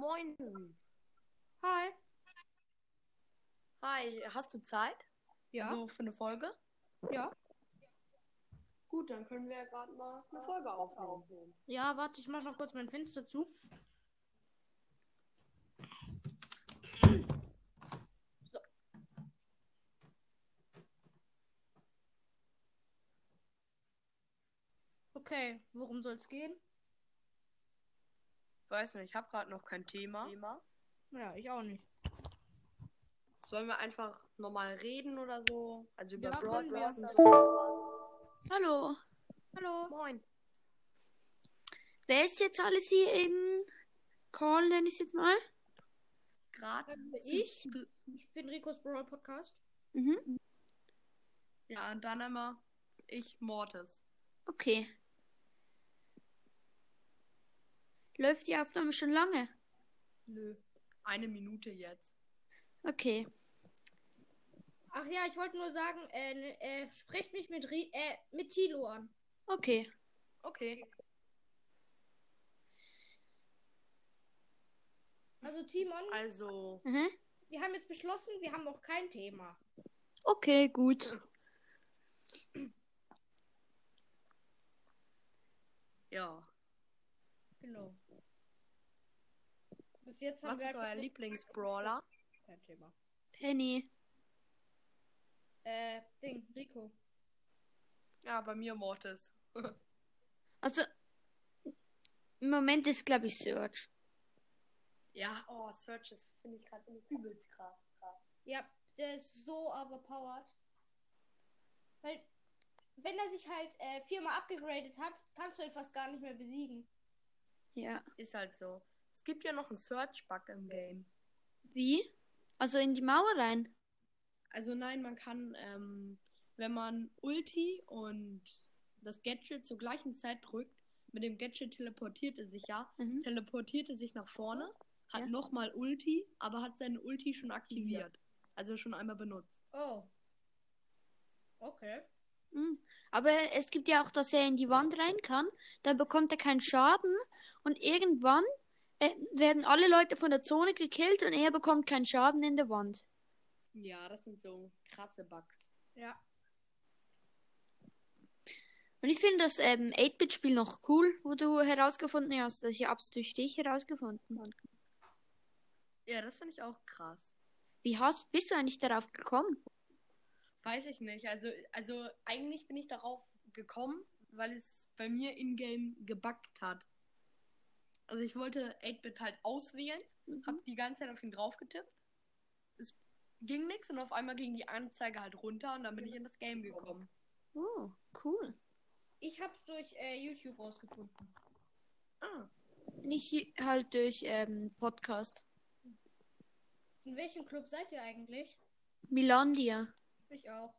Moinsen. Hi. Hi, hast du Zeit? Ja. So für eine Folge? ja. Gut, dann können wir ja gerade mal eine Folge aufnehmen. Ja, warte, ich mach noch kurz mein Fenster zu. So. Okay, worum soll es gehen? Weiß nicht, ich habe gerade noch kein Thema. Ja, ich auch nicht. Sollen wir einfach normal reden oder so? Also über Ja, Brawl können wir. Stars und so. Hallo. Hallo. Moin. Wer ist jetzt alles hier im Call, nenne ich es jetzt mal? Gerade. Ich? Ich bin Ricos Brawl Podcast. Mhm. Ja, und dann einmal ich Mortis. Okay. Läuft die Aufnahme schon lange? Nö. Eine Minute jetzt. Okay. Ach ja, ich wollte nur sagen, äh, äh, sprecht mich mit, Ri äh, mit Tilo an. Okay. Okay. Also Timon, Also, Mhm. wir haben jetzt beschlossen, wir haben noch kein Thema. Okay, gut. ja. Genau. Bis jetzt Was haben wir ist euer Lieblingsbrawler? kein Thema. Penny. Äh, Ding, Rico. Ja, bei mir Mortis. Also, im Moment ist, glaube ich, Search. Ja, oh, Searches finde ich gerade übelst krass. Ja, der ist so overpowered. Weil, wenn er sich halt äh, viermal abgegradet hat, kannst du ihn fast gar nicht mehr besiegen. Ja. Ist halt so. Es gibt ja noch einen Search-Bug im Game. Wie? Also in die Mauer rein? Also nein, man kann, ähm, wenn man Ulti und das Gadget zur gleichen Zeit drückt, mit dem Gadget teleportiert er sich ja, Mhm. teleportiert er sich nach vorne, hat Ja. nochmal Ulti, aber hat seine Ulti schon aktiviert. Also schon einmal benutzt. Oh. Okay. Mhm. Aber es gibt ja auch, dass er in die Wand rein kann. Dann bekommt er keinen Schaden. Und irgendwann werden alle Leute von der Zone gekillt und er bekommt keinen Schaden in der Wand. Ja, das sind so krasse Bugs. Ja. Und ich finde das ähm, 8-Bit-Spiel noch cool, wo du herausgefunden hast. Ich hab's durch dich herausgefunden. Ja, das finde ich auch krass. Wie hast, bist du eigentlich darauf gekommen? Weiß ich nicht. Also, also eigentlich bin ich darauf gekommen, weil es bei mir in-game gebuggt hat. Also ich wollte 8-Bit halt auswählen, Mhm. hab die ganze Zeit auf ihn drauf getippt. Es ging nichts und auf einmal ging die Anzeige halt runter und dann bin ich in das Game gekommen. Oh, cool. Ich hab's durch äh, YouTube rausgefunden. Ah, Nicht halt durch ähm, Podcast. In welchem Club seid ihr eigentlich? Milandia. Ich auch.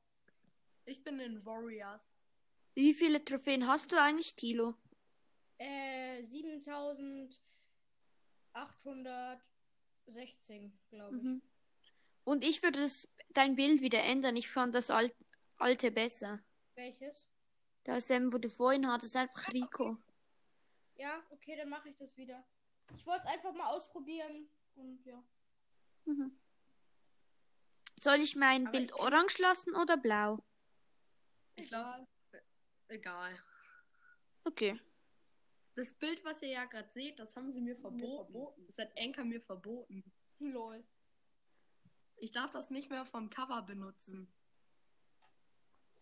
ich bin in Warriors. Wie viele Trophäen hast du eigentlich, Tilo? Äh, 7816, glaube ich. Mhm. Und ich würde das, dein Bild wieder ändern. Ich fand das al alte besser. Welches? Das, ähm, wo du vorhin hattest, einfach Rico. Ja, okay, dann mache ich das wieder. Ich wollte es einfach mal ausprobieren und ja. Mhm. Soll ich mein Aber Bild ich- orange lassen oder blau? Ich glaube, egal. Okay. Das Bild, was ihr ja gerade seht, das haben sie mir verboten. Das hat Anker mir verboten. Lol. Ich darf das nicht mehr vom Cover benutzen.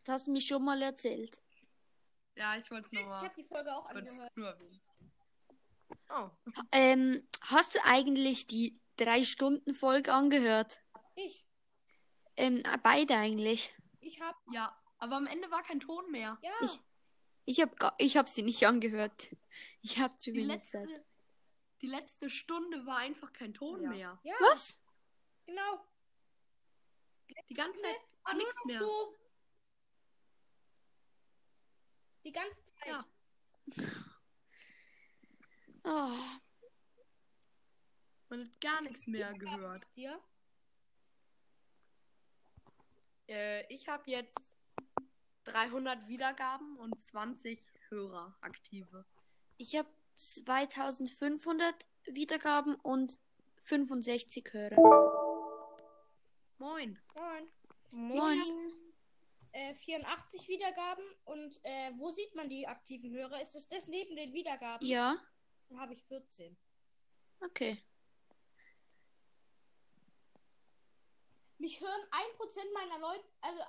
Das hast du mir schon mal erzählt. Ja, ich wollte es Ich nochmal habe die Folge auch angehört. nur erwähnen. Oh, Ähm, hast du eigentlich die drei Stunden Folge angehört? Ich. Ähm, beide eigentlich. Ich habe. ja, aber am Ende war kein Ton mehr. Ja. Ich- Ich habe ich hab sie nicht angehört. Ich habe zu Die wenig letzte, Zeit. die letzte Stunde war einfach kein Ton Ja. mehr. ja. Was? Genau. Die ganze Zeit War nur nichts noch mehr. so. Die ganze Zeit. Ja. Oh, Man hat gar nichts mehr gehört. Dir? Äh, ich habe jetzt 300 Wiedergaben und 20 Hörer aktive. ich habe 2500 Wiedergaben und 65 Hörer. Moin. Moin. Moin. Äh, 84 Wiedergaben und äh, wo sieht man die aktiven Hörer? Ist das das neben den Wiedergaben? Ja, Dann habe ich 14. okay. Mich hören 1% meiner Leute, also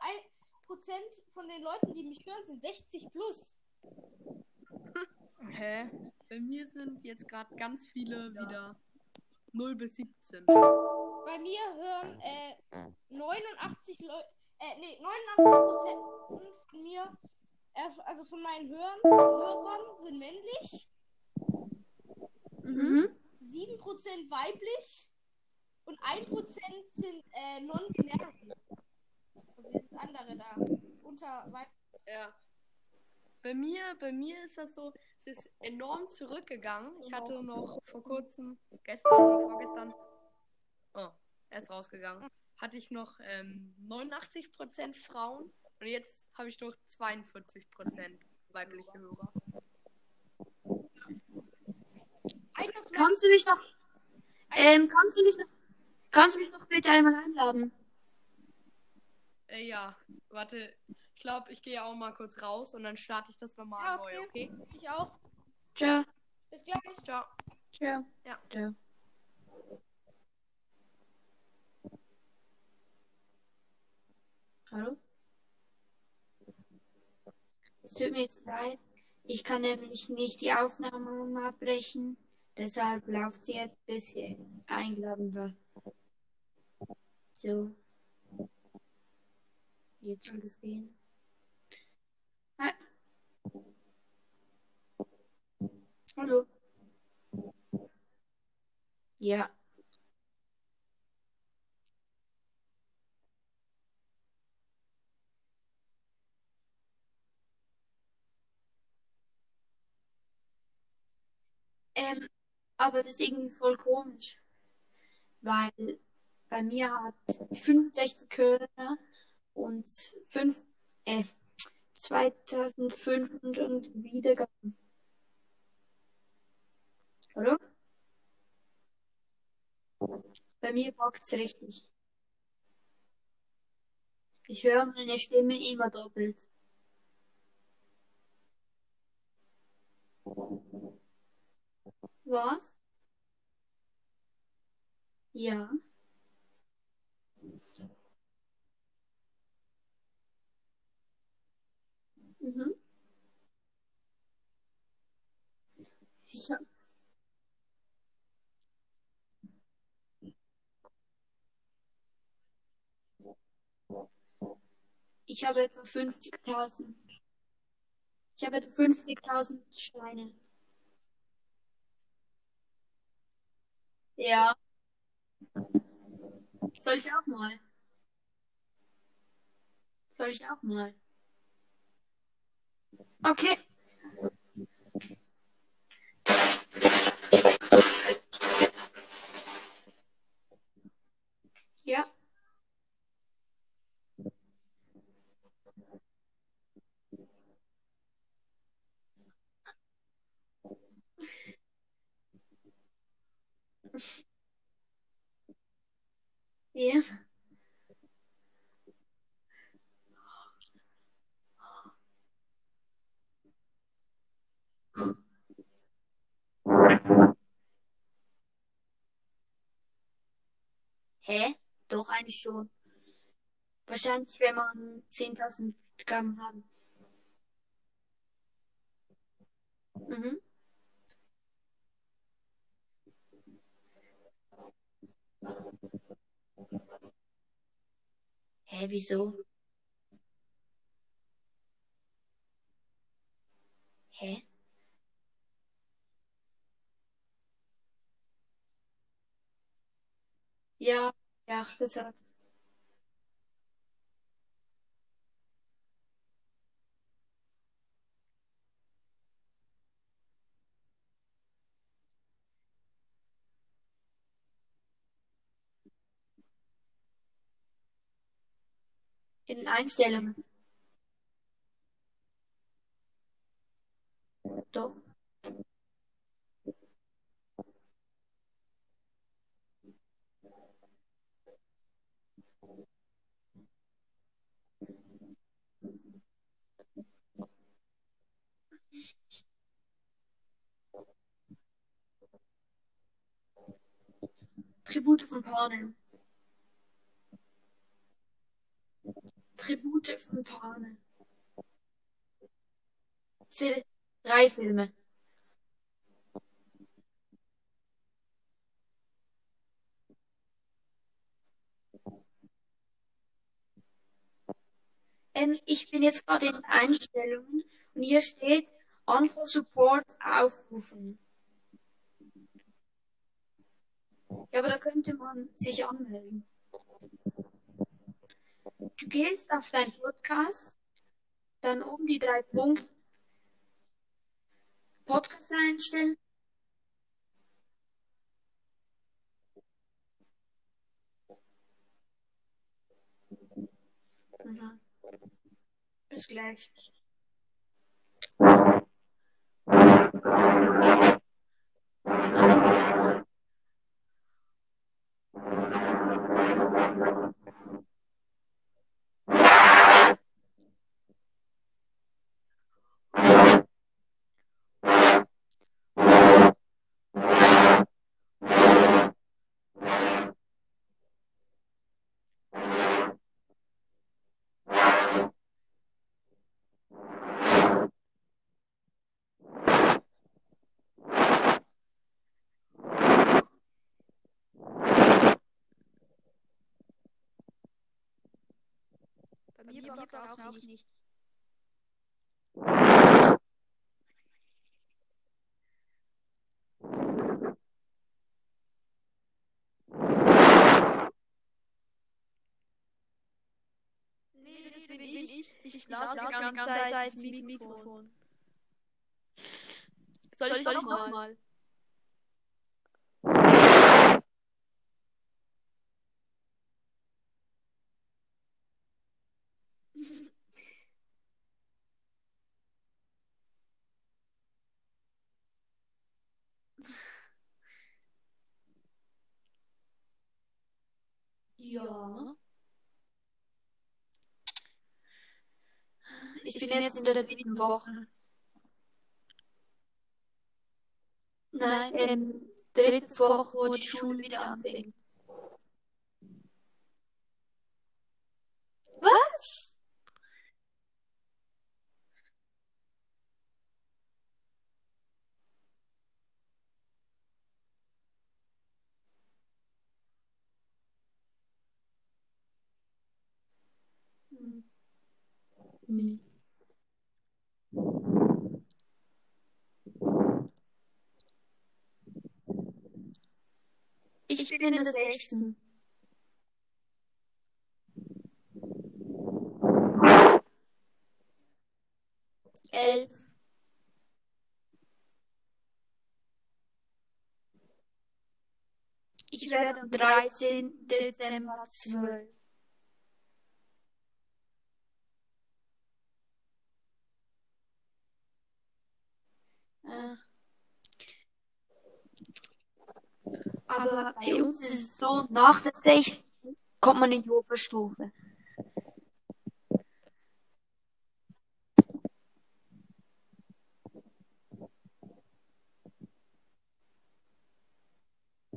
1% von den Leuten, die mich hören, sind 60 plus. Hä? Bei mir sind jetzt gerade ganz viele wieder 0 bis 17. Bei mir hören äh, 89 Leute, äh, nee, 89% von mir, äh, also von meinen Hörern, Hörern sind männlich, Mhm. 7% weiblich und 1% sind äh, non-binary. Das andere da, unter. Ja. Bei mir, bei mir ist das so, es ist enorm zurückgegangen. Ich hatte noch vor kurzem, gestern oder vorgestern, oh, er ist rausgegangen, hatte ich noch ähm, 89% Frauen und jetzt habe ich noch 42% weibliche Hörer. Kannst du mich noch, ähm, kannst du mich noch, kannst du mich noch bitte einmal einladen? Äh, ja, warte, ich glaube, ich gehe auch mal kurz raus und dann starte ich das nochmal Ja, neu, okay. okay? ich auch. Ciao. Bis gleich. Ciao. Ciao. Ja. Ciao. Hallo? Es tut mir jetzt leid. Ich kann nämlich nicht die Aufnahme abbrechen. Deshalb läuft sie jetzt, bis sie eingeladen wird. So. Jetzt soll es gehen. Hi. Hallo. Ja. Ähm, aber das ist irgendwie voll komisch. Weil bei mir hat 65 Hörer und 5, äh, 2500 Wiedergaben. Hallo? Bei mir bockt's richtig. Ich höre meine Stimme immer doppelt. Was? Ja. Mhm. Ich hab, ich habe etwa 50.000. Ich habe etwa 50.000 Steine. Ja. Soll ich auch mal? Soll ich auch mal? Okay. Ja. Ja. Hä? Doch, eigentlich schon. Wahrscheinlich, wenn man 10.000 Gramm haben. Mhm. Hä, wieso? Hä? Ja, ja, gesagt. In Einstellungen. Doch. Tribute von Panem. Tribute von Panem. Drei Filme. Ähm, ich bin jetzt gerade in Einstellungen und hier steht Anker Support aufrufen. Ja, aber da könnte man sich anmelden. Du gehst auf dein Podcast, dann oben die drei Punkte. Podcast einstellen. Mhm. Bis gleich. Bockt es auch nicht. Nee, das bin ich. Ich blase die ganze Zeit ins Mikrofon. Soll ich, soll ich nochmal? Ja. Ich bin jetzt in der dritten Woche. Nein, in der dritten Woche, wo die Schule wieder anfängt. Was? Ich bin in der sechsten. Elf. Ich werde am 13. Dezember zwölf. Aber bei uns ist es so, nach der 6 kommt man in die Oberstufe.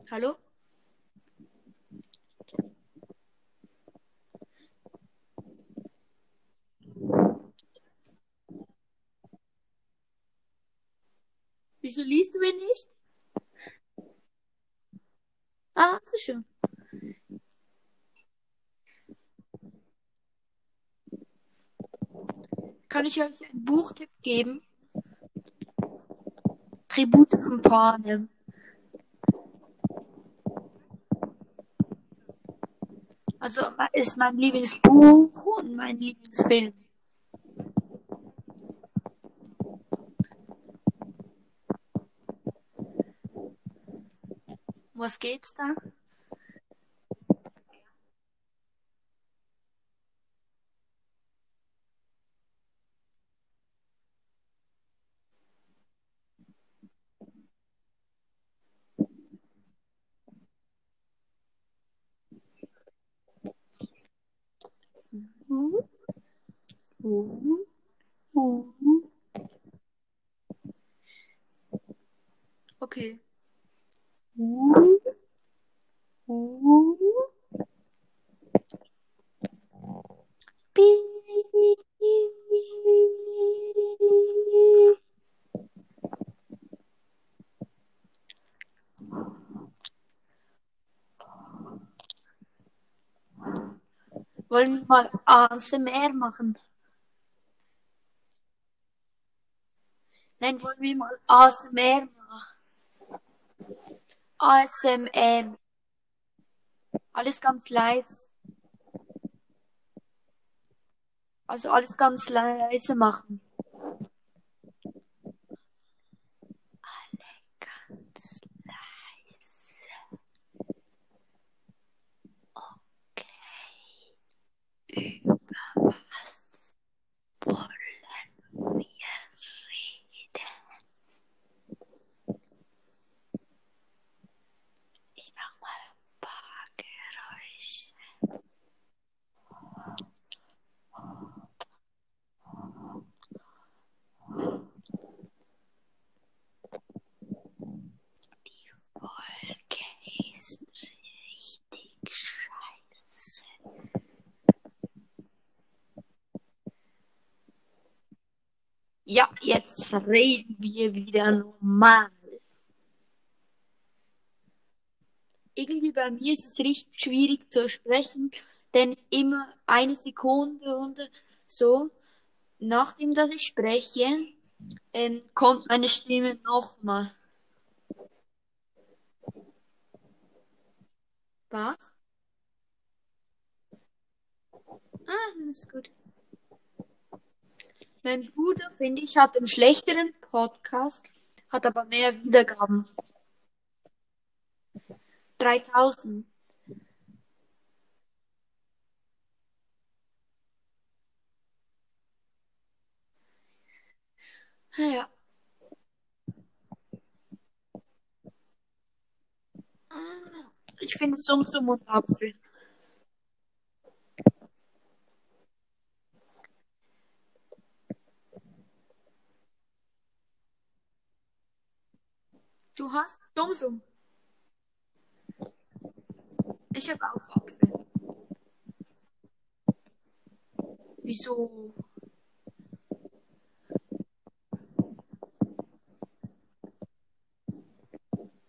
Hallo? Wieso liest du ihn nicht? Ah, so schön. Kann ich euch einen Buchtipp geben? Tribute von Panem. Also ist mein Lieblingsbuch und mein Lieblingsfilm. Was geht's da? Mhm. Mhm. Mal ASMR machen? Nein, wollen wir mal ASMR machen? ASMR. Alles ganz leise. Also alles ganz leise machen. Alle ganz leise. Okay. Über was wollen wir reden? Ich mach mal ein paar Geräusche. Die Folge ist richtig scheiße. Ja, jetzt reden wir wieder normal. Irgendwie bei mir ist es richtig schwierig zu sprechen, denn immer eine Sekunde und so, nachdem dass ich spreche, ähm, kommt meine Stimme nochmal. Was? Ah, das ist gut. Mein Bruder, finde ich, hat einen schlechteren Podcast, hat aber mehr Wiedergaben. 3000. Ja. Ich finde Sum Sum und Apfel. Du hast Sum Sum. Ich habe auch Apfel. Wieso?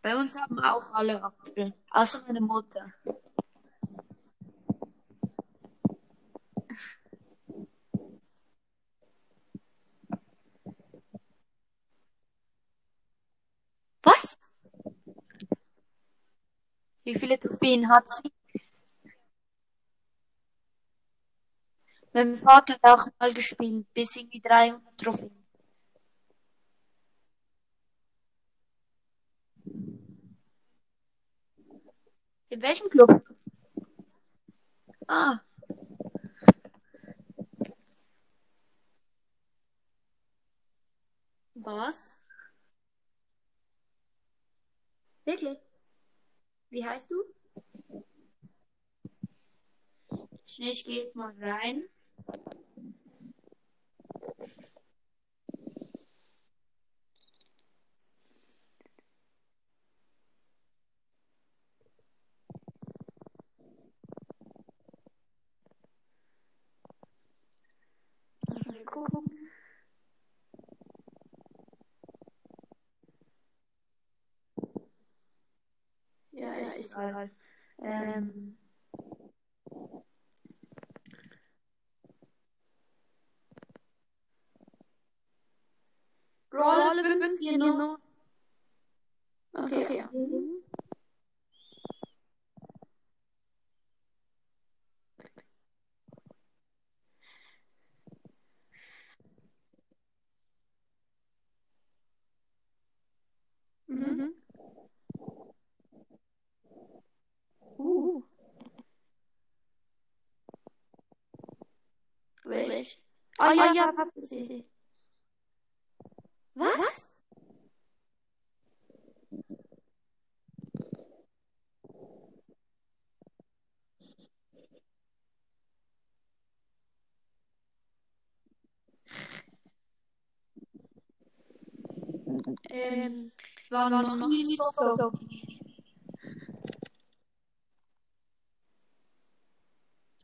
Bei uns haben auch alle Apfel, außer meine Mutter. Was? Wie viele Trophäen hat sie? Mein Vater hat auch mal gespielt, bis irgendwie 300 Trophäen. In welchem Club? Ah. Was? Wirklich? Wie heißt du? Ich gehe jetzt mal rein. Mal gucken. Ja, Oh, ja, ja, Pappensee. Was? Was? Ähm, war noch, noch nie so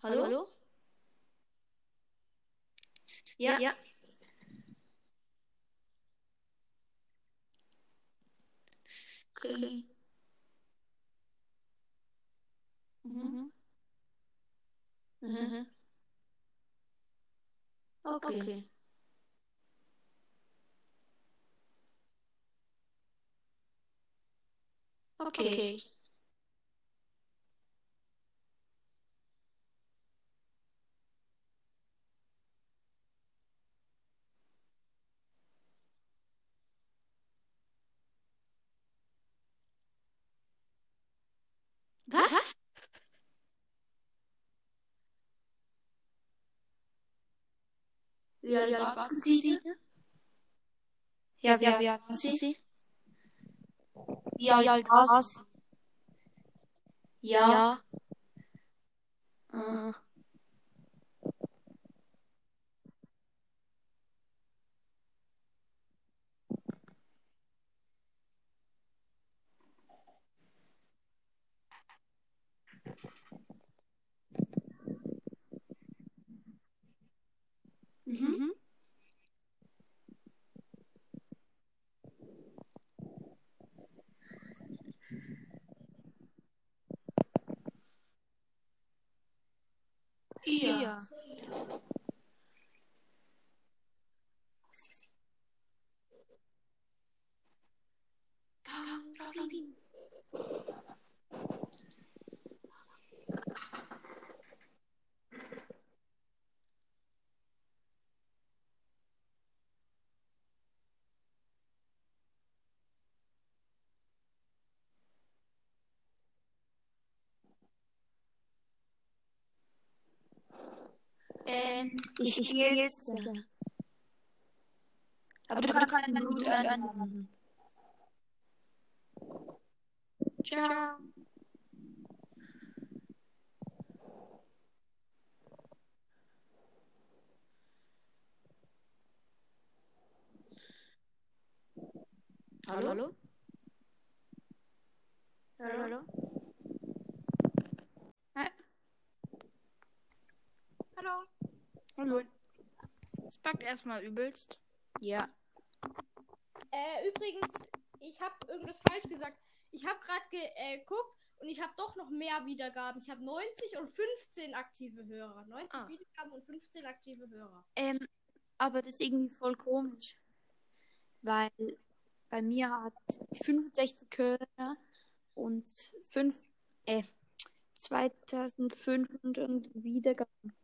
Hallo? Hallo? Ja, ja. Okay. Mhm. Mhm. Okay. Okay. Was? Alt waren Sie? Ja, wie alt waren Sie? Alt war sie? Ja. Äh. Mhm. Ja. Ähm, ich gehe jetzt. Aber du kannst mein Blut anwenden. Ciao. Hallo? Hallo? Hallo? Hallo? Hallo. Hallo. Es packt erstmal übelst. Ja. Äh, übrigens, ich habe irgendwas falsch gesagt. Ich habe gerade geguckt und ich habe doch noch mehr Wiedergaben. Ich habe 90 und 15 aktive Hörer. 90 Ah. Wiedergaben und 15 aktive Hörer. Ähm, aber das ist irgendwie voll komisch. Weil bei mir hat 65 Hörer und 5, äh, 2500 Wiedergaben.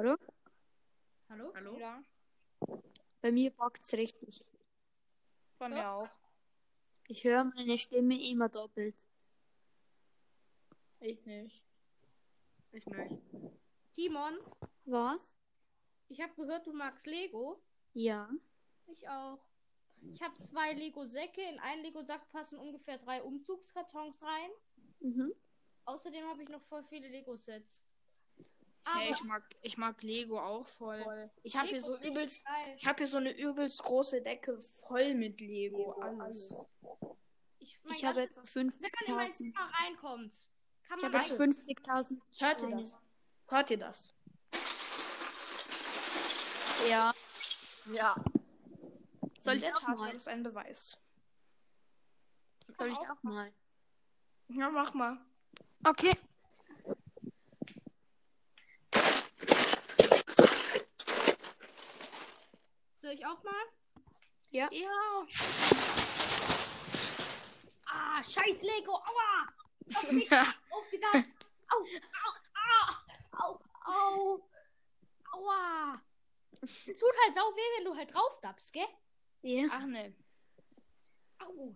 Hallo? Hallo? Hallo? Ja, Bei mir packt's richtig. bei mir auch. Ich höre meine Stimme immer doppelt. Ich nicht. Ich nicht. Timon, Was? ich habe gehört, du magst Lego. Ja. Ich auch. Ich habe zwei Lego-Säcke. In einen Lego-Sack passen ungefähr drei Umzugskartons rein. Mhm. Außerdem habe ich noch voll viele Lego-Sets. Aber Hey, ich mag, ich mag Lego auch voll. Ich habe hier Lego so übelst, geil. ich habe hier so eine übelst große Decke voll mit Lego, alles. Ich, mein Ich habe ganzes- etwa wenn man in mein 50.000. Zimmer reinkommt, kann Ich habe etwa rein. 50.000. Hört ihr das? Hört ihr das? Ja. Ja. Soll ich auch mal? ist ein Beweis. Soll ich auch mal? Ja, mach mal. Okay. Soll ich auch mal? Ja. Ja. Ah, scheiß Lego. Aua. Aufgedacht. Aufgedacht. Au, au, au, au, au. Aua. Es tut halt sau weh, wenn du halt drauf dappst, gell? Ja. Ach ne. Au.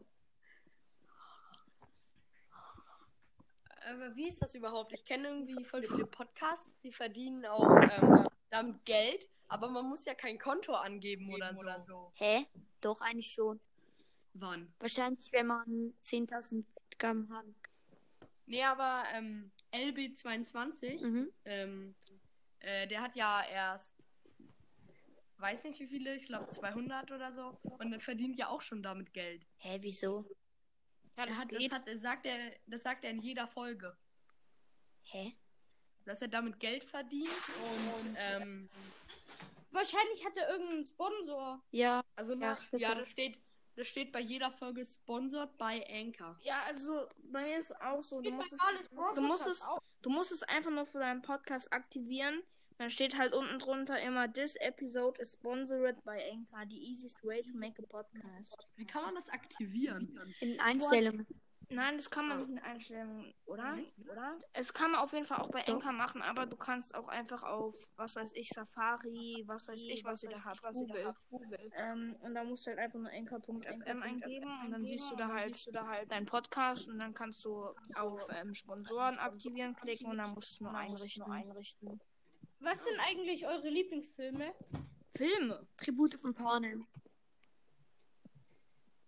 Aber wie ist das überhaupt? Ich kenne irgendwie voll viele Podcasts, die verdienen auch ähm, damit Geld, aber man muss ja kein Konto angeben oder so. Hä? Doch, eigentlich schon. Wann? Wahrscheinlich, wenn man 10.000 Gramm hat. Nee, aber ähm, LB22, Mhm. ähm, äh, der hat ja erst, weiß nicht wie viele, ich glaube 200 oder so. Und er verdient ja auch schon damit Geld. Hä, wieso? Ja, das, hat, das, hat, das, sagt er, das sagt er in jeder Folge. Hä? Dass er damit Geld verdient und ähm, Wahrscheinlich hat er irgendeinen Sponsor. Ja, also Ja, nach, das ja, das steht, das steht bei jeder Folge sponsored by Anchor. Ja, also bei mir ist auch so, du musst, es, du, musst es, du musst es einfach nur für deinen Podcast aktivieren. Dann steht halt unten drunter immer, this episode is sponsored by Anchor, the easiest way to make a podcast. Wie kann man das aktivieren? in Einstellungen. Nein, das kann man nicht in Einstellungen, oder? Oder? Es kann man auf jeden Fall auch bei Anchor machen, aber du kannst auch einfach auf, was weiß ich, Safari, was weiß ich, was ihr da habt, Google. Ähm, und da musst du halt einfach nur anchor.fm eingeben und dann siehst du da halt, siehst du da halt deinen Podcast und dann kannst du auf ähm, Sponsoren aktivieren klicken und dann musst du nur einrichten. Was sind eigentlich eure Lieblingsfilme? Filme. Tribute von Panem.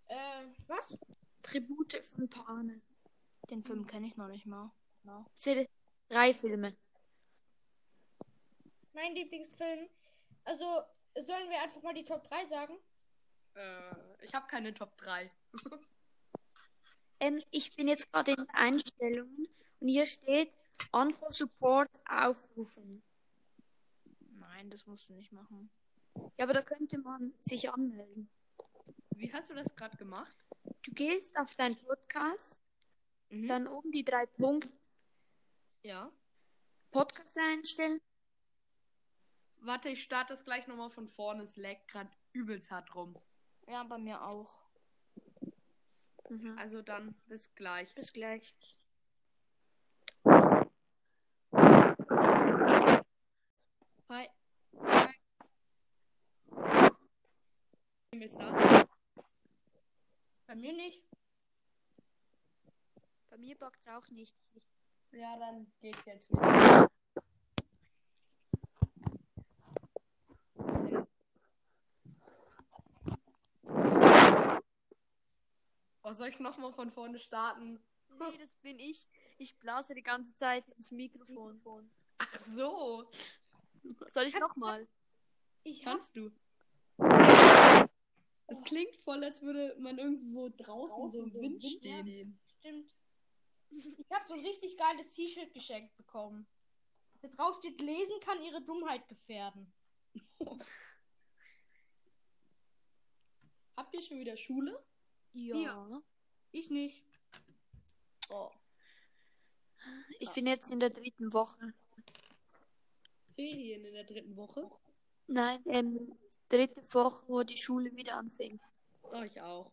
Äh, was? Tribute von Panem. Den Film kenne ich noch nicht mal. Seht drei Filme. Mein Lieblingsfilm. Also, sollen wir einfach mal die Top 3 sagen? Äh, ich habe keine Top 3. Ähm, ich bin jetzt gerade in Einstellungen und hier steht Anruf Support aufrufen. Nein, das musst du nicht machen. Ja, aber da könnte man sich anmelden. Wie hast du das gerade gemacht? Du gehst auf deinen Podcast, Mhm. dann oben die drei Punkte Ja. Podcast einstellen. Warte, ich starte das gleich nochmal von vorne. Es leckt gerade übelst hart rum. Ja, bei mir auch. Mhm. Also dann bis gleich. Bis gleich. Hi. Wem ist das? Bei mir nicht. Bei mir backt es auch nicht. Ja, dann geht's jetzt wieder. Oh, soll ich nochmal von vorne starten? Nee, das bin ich. Ich blase die ganze Zeit ins Mikrofon. Ach so. Soll ich nochmal? Ich Kannst du. Es klingt voll, als würde man irgendwo draußen so im Wind stehen. stimmt. Ich habe so ein richtig geiles T-Shirt geschenkt bekommen. Da drauf steht, lesen kann ihre Dummheit gefährden. Habt ihr schon wieder Schule? Ja. Ich nicht. Oh. Ich bin jetzt in der dritten Woche. Ferien in der dritten Woche? Nein, ähm, dritte Woche, wo die Schule wieder anfängt. Oh, ich auch.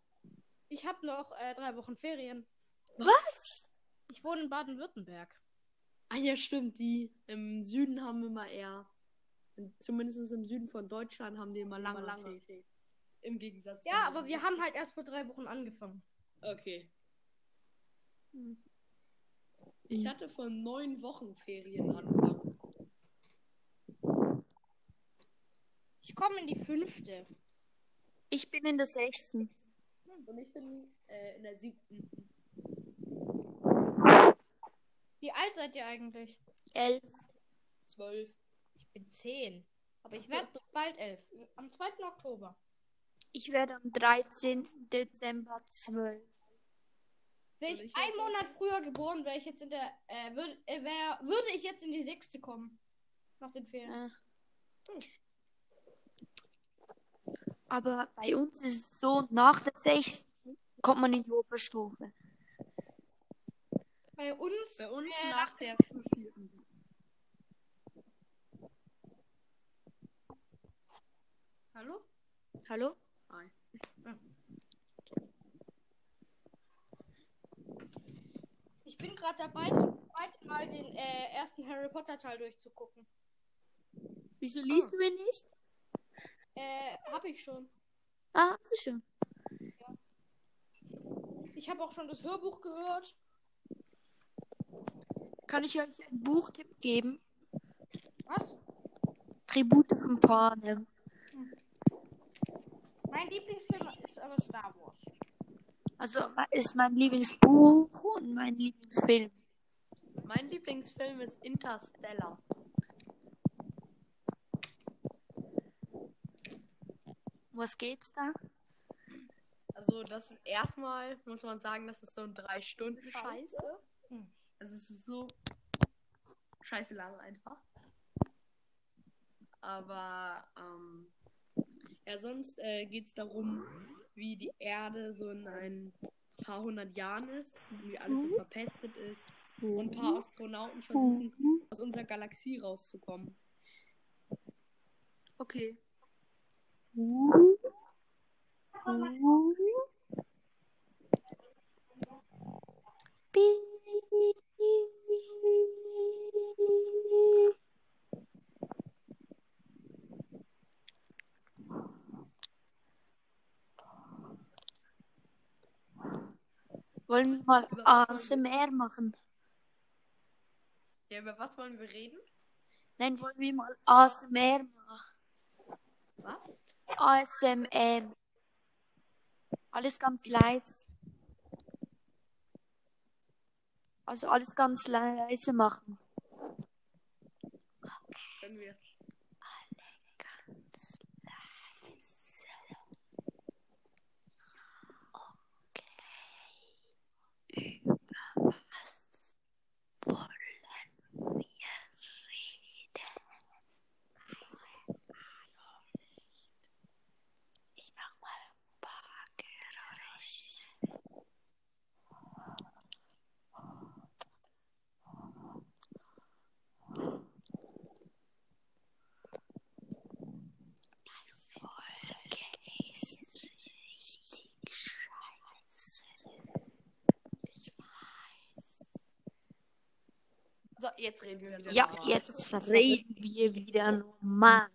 Ich habe noch äh, drei Wochen Ferien. Was? Ich wohne in Baden-Württemberg. Ah ja, stimmt. Die im Süden haben immer eher, zumindest im Süden von Deutschland haben die immer lange, lange Ferien. Im Gegensatz zu Ja, aber wir haben halt erst vor drei Wochen angefangen. Okay. Hm. Ich hatte vor neun Wochen Ferien anfangen. Ich komme in die fünfte. Ich bin in der sechsten. Und ich bin äh, in der siebten. Wie alt seid ihr eigentlich? Elf. Zwölf. Ich bin zehn. Aber ich werde bald elf. Am 2. Oktober. Ich werde am 13. Dezember zwölf. Wäre ich ich einen Monat früher geboren, wäre ich jetzt in der, äh, würd, äh, wär, würde ich jetzt in die sechste kommen. Nach den Ferien. Äh. Aber bei uns ist es so, nach der sechsten kommt man in die Oberstufe. Bei uns, Bei uns äh, nach der vierten. Hallo? Hallo? Hi. ich bin gerade dabei, zum zweiten Mal den äh, ersten Harry Potter Teil durchzugucken. Wieso liest du ihn nicht? Äh, habe ich schon. Ah, hast du schon. Ich habe auch schon das Hörbuch gehört. Kann ich euch einen Buchtipp geben? Was? Tribute von Panem. Mein Lieblingsfilm ist aber Star Wars. Also ist mein Lieblingsbuch und mein Lieblingsfilm. Mein Lieblingsfilm ist Interstellar. Was geht's da? Also, das ist erstmal, muss man sagen, das ist so ein drei Stunden Scheiße. Also, es ist so scheiße lang einfach. Aber, ähm, ja, sonst äh, geht es darum, wie die Erde so in ein paar hundert Jahren ist, wie alles so verpestet ist. Und ein paar Astronauten versuchen, aus unserer Galaxie rauszukommen. Okay. Wollen wir mal ASMR machen? Ja, über was wollen wir reden? Nein, wollen wir mal ASMR machen? Was? ASMR. Alles ganz leise. Also alles ganz leise machen. Können wir. Ganz leise. Okay. Über was wollen wir reden? Ich mach mal ein paar Geräusche. Das Folge ist richtig scheiße. Ich weiß. So, jetzt reden wir wieder. Ja, normal. jetzt reden wir wieder normal.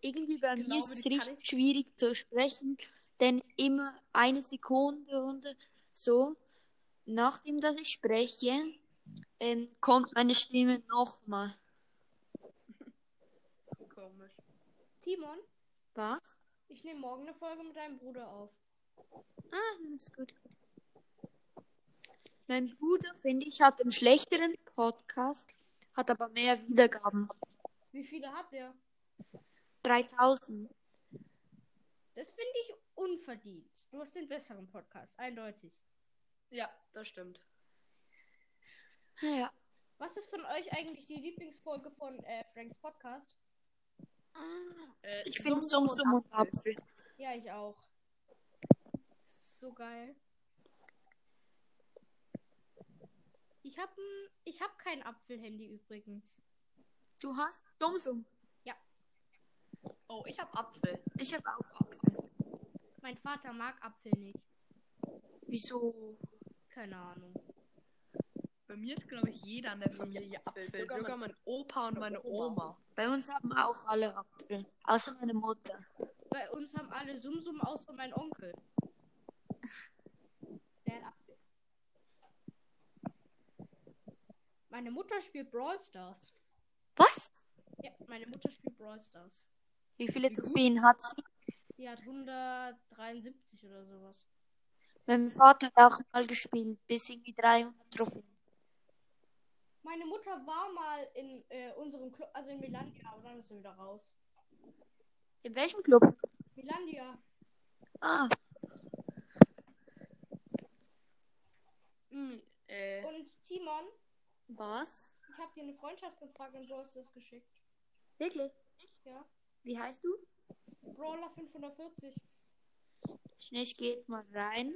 Irgendwie bei mir glaube, ist es richtig schwierig zu sprechen, denn immer eine Sekunde und so, nachdem dass ich spreche, ähm, kommt meine Stimme nochmal. Komisch. Timon, Was? ich nehme morgen eine Folge mit deinem Bruder auf. Ah, das ist gut. Mein Bruder, finde ich, hat einen schlechteren Podcast, hat aber mehr Wiedergaben. Wie viele hat der? 3000. Das finde ich unverdient. Du hast den besseren Podcast, eindeutig. Ja, das stimmt. Ja. Was ist von euch eigentlich die Lieblingsfolge von äh, Franks Podcast? Äh, Ich finde Sum Sum Sum Sum und Apfel. Ja, ich auch. Das ist so geil. Ich habe ich hab kein Apfelhandy übrigens. Du hast Sum Sum. Oh, ich hab Apfel. Ich habe auch Apfel. Mein Vater mag Apfel nicht. Wieso? Keine Ahnung. Bei mir hat, glaube ich, jeder in der Familie Apfel. Sogar, mein Opa und meine Oma. Bei uns haben auch alle Apfel. Außer meine Mutter. Bei uns haben alle Sumsum außer mein Onkel. Der hat Apfel. Meine Mutter spielt Brawl Stars. Was? Ja, meine Mutter spielt Brawl Stars. Wie viele Trophäen hat sie? Die hat 173 oder sowas. Mein Vater hat auch mal gespielt. Bis irgendwie 300 Trophäen. Meine Mutter war mal in äh, unserem Club, also in Milandia, aber dann ist sie wieder raus. In welchem Club? Milandia. Ah, Hm, äh, Und Timon, was? ich habe dir eine Freundschaftsanfrage in Brawl Stars geschickt. Wirklich? Ja. Wie heißt du? Brawler 540. Schnell, ich gehe jetzt mal rein.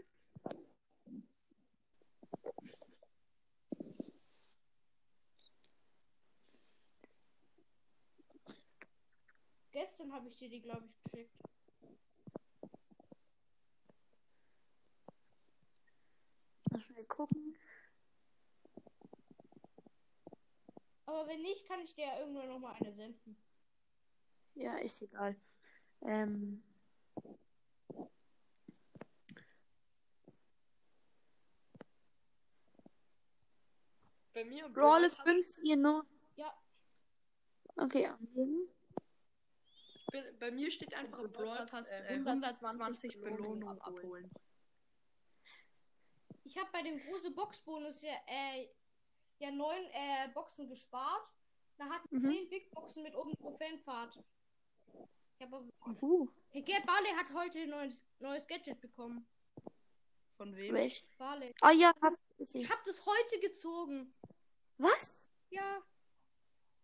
Gestern habe ich dir die, glaube ich, geschickt. Mal schnell gucken. Aber wenn nicht, kann ich dir ja irgendwann noch mal eine senden. Ja, ist egal. Ähm, bei mir Brawl ist Pass- 5 ihr nur. Ja. Okay, angeben. Bei, bei mir steht einfach im Brawl Pass äh, 120 Belohnungen abholen. Ich habe bei dem großen Boxbonus ja, äh, ja neun äh, Boxen gespart. Da ich Mhm. 10 Big Boxen mit oben Trophäenpfad. habe Uh, Barley hat heute ein neues, neues Gadget bekommen. Von wem? welch? Barley. Ah ja, hab ich Ich habe das heute gezogen. Was? Ja.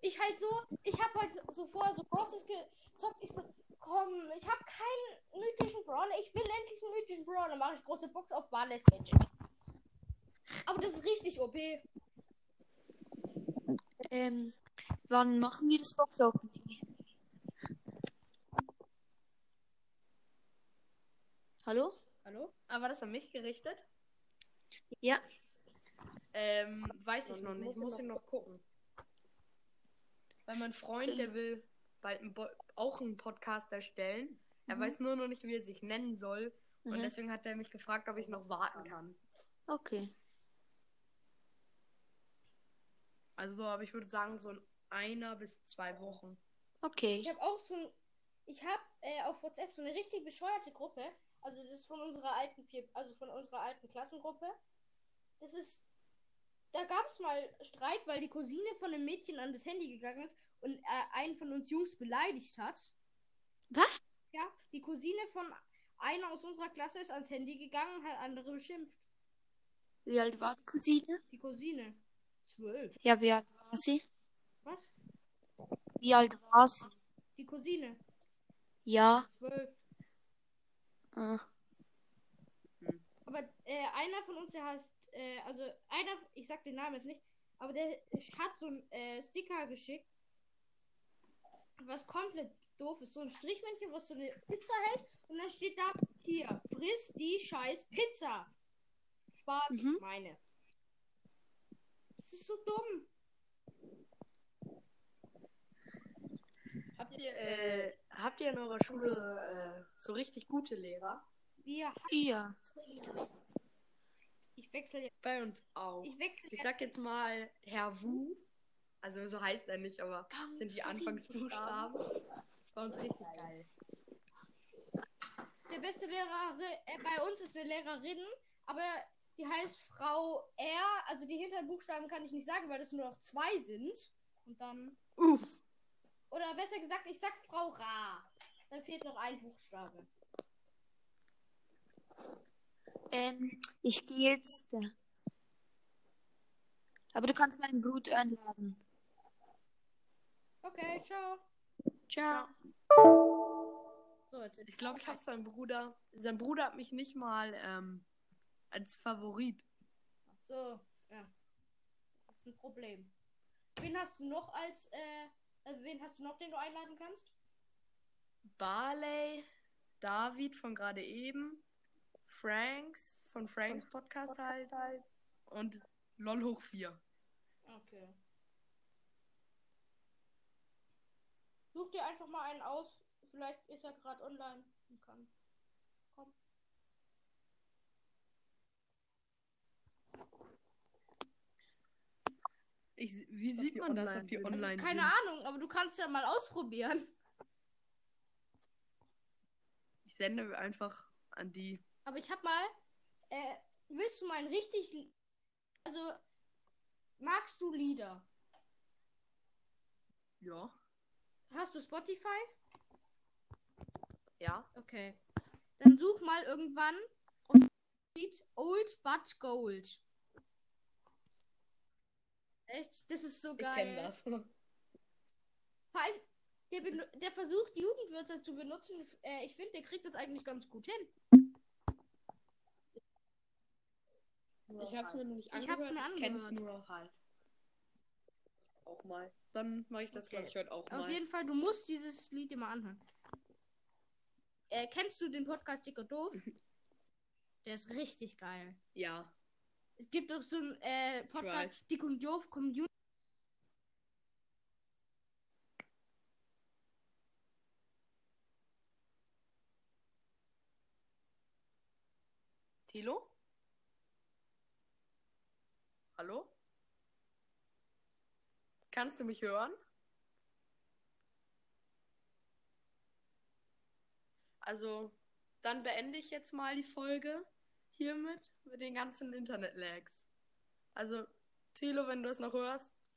Ich halt so, ich habe heute so vorher so Bosses gezockt. Ich so, komm, ich habe keinen mythischen Brawler. Ich will endlich einen mythischen Brawler. Mache ich große Box auf Barley's Gadget. Aber das ist richtig OP. Ähm, wann machen wir das Box Opening? Hallo? Hallo? Ah, war das an mich gerichtet? Ja. Ähm, weiß ich noch nicht. Muss ich noch gucken. Weil mein Freund, der will bald ein auch einen Podcast erstellen. Er Mhm. weiß nur noch nicht, wie er sich nennen soll. Und Mhm. deswegen hat er mich gefragt, ob ich noch warten kann. Okay. Also, aber ich würde sagen, so in einer bis zwei Wochen. Okay. Ich habe auch so ein, ich habe äh, auf WhatsApp so eine richtig bescheuerte Gruppe. Also das ist von unserer alten vier, also von unserer alten Klassengruppe. Das ist, da gab es mal Streit, weil die Cousine von einem Mädchen an das Handy gegangen ist und äh, einen von uns Jungs beleidigt hat. Was? Ja, die Cousine von einer aus unserer Klasse ist ans Handy gegangen und hat andere beschimpft. Wie alt war die Cousine? Die Cousine. Zwölf. Ja, wie alt war sie? Was? Wie alt war sie? Die Cousine. Ja. Zwölf. Ah. Aber äh, einer von uns, der heißt, äh, also einer, ich sag den Namen jetzt nicht, aber der hat so ein äh, Sticker geschickt, was komplett doof ist. So ein Strichmännchen, was so eine Pizza hält und dann steht da, hier, friss die scheiß Pizza. Spaß, Mhm. meine. Das ist so dumm. Habt ihr, äh, habt ihr in eurer Schule äh, so richtig gute Lehrer? Wir, Ja. ich wechsle jetzt. Bei uns auch. Ich wechsle Ich jetzt. sag jetzt mal Herr Wu. Also so heißt er nicht, aber sind die Anfangsbuchstaben. Das ist bei uns richtig geil. Der beste Lehrer äh, bei uns ist eine Lehrerin, aber die heißt Frau R. Also die hinteren Buchstaben kann ich nicht sagen, weil das nur noch zwei sind. Und dann. Uff. Oder besser gesagt, ich sag Frau Ra. Dann fehlt noch ein Buchstabe. Ähm, ich gehe jetzt. Aber du kannst meinen Bruder einladen. Okay, ciao. Ciao. So, jetzt Ich glaube, ich habe seinen Bruder. Sein Bruder hat mich nicht mal ähm, als Favorit. Ach so, ja. Das ist ein Problem. Wen hast du noch als, äh, also wen hast du noch, den du einladen kannst? Barley, David von gerade eben, Franks von Franks Podcast halt und LOL hoch 4. Okay. Such dir einfach mal einen aus. Vielleicht ist er gerade online und kann. Ich, wie sieht man das, ob die Also, online keine sind? Ahnung, aber du kannst ja mal ausprobieren. Ich sende einfach an die. Aber ich hab mal. Äh, willst du mal ein richtig. Also. Magst du Lieder? Ja. Hast du Spotify? Ja. Okay. Dann such mal irgendwann aus Lied Old But Gold. Echt? Das ist so Ich geil. kenne das. Vor allem, der, der versucht, Jugendwörter zu benutzen. Äh, ich finde, der kriegt das eigentlich ganz gut hin. Ich habe es mir noch nicht Ich hab's angehört. mir Ich kenne es angehört. nur halt. Auch mal. Dann mache ich das, Okay. glaube ich, heute auch Auf mal. jeden Fall, du musst dieses Lied immer anhören. Äh, kennst du den Podcast Dicker Doof? Der ist richtig geil. Ja. Es gibt doch so einen äh. Podcast Dick und Doof Community. Tilo? Hallo? Kannst du mich hören? Also, dann beende ich jetzt mal die Folge hiermit mit den ganzen Internet-Lags. Also, Tilo, wenn du es noch hörst,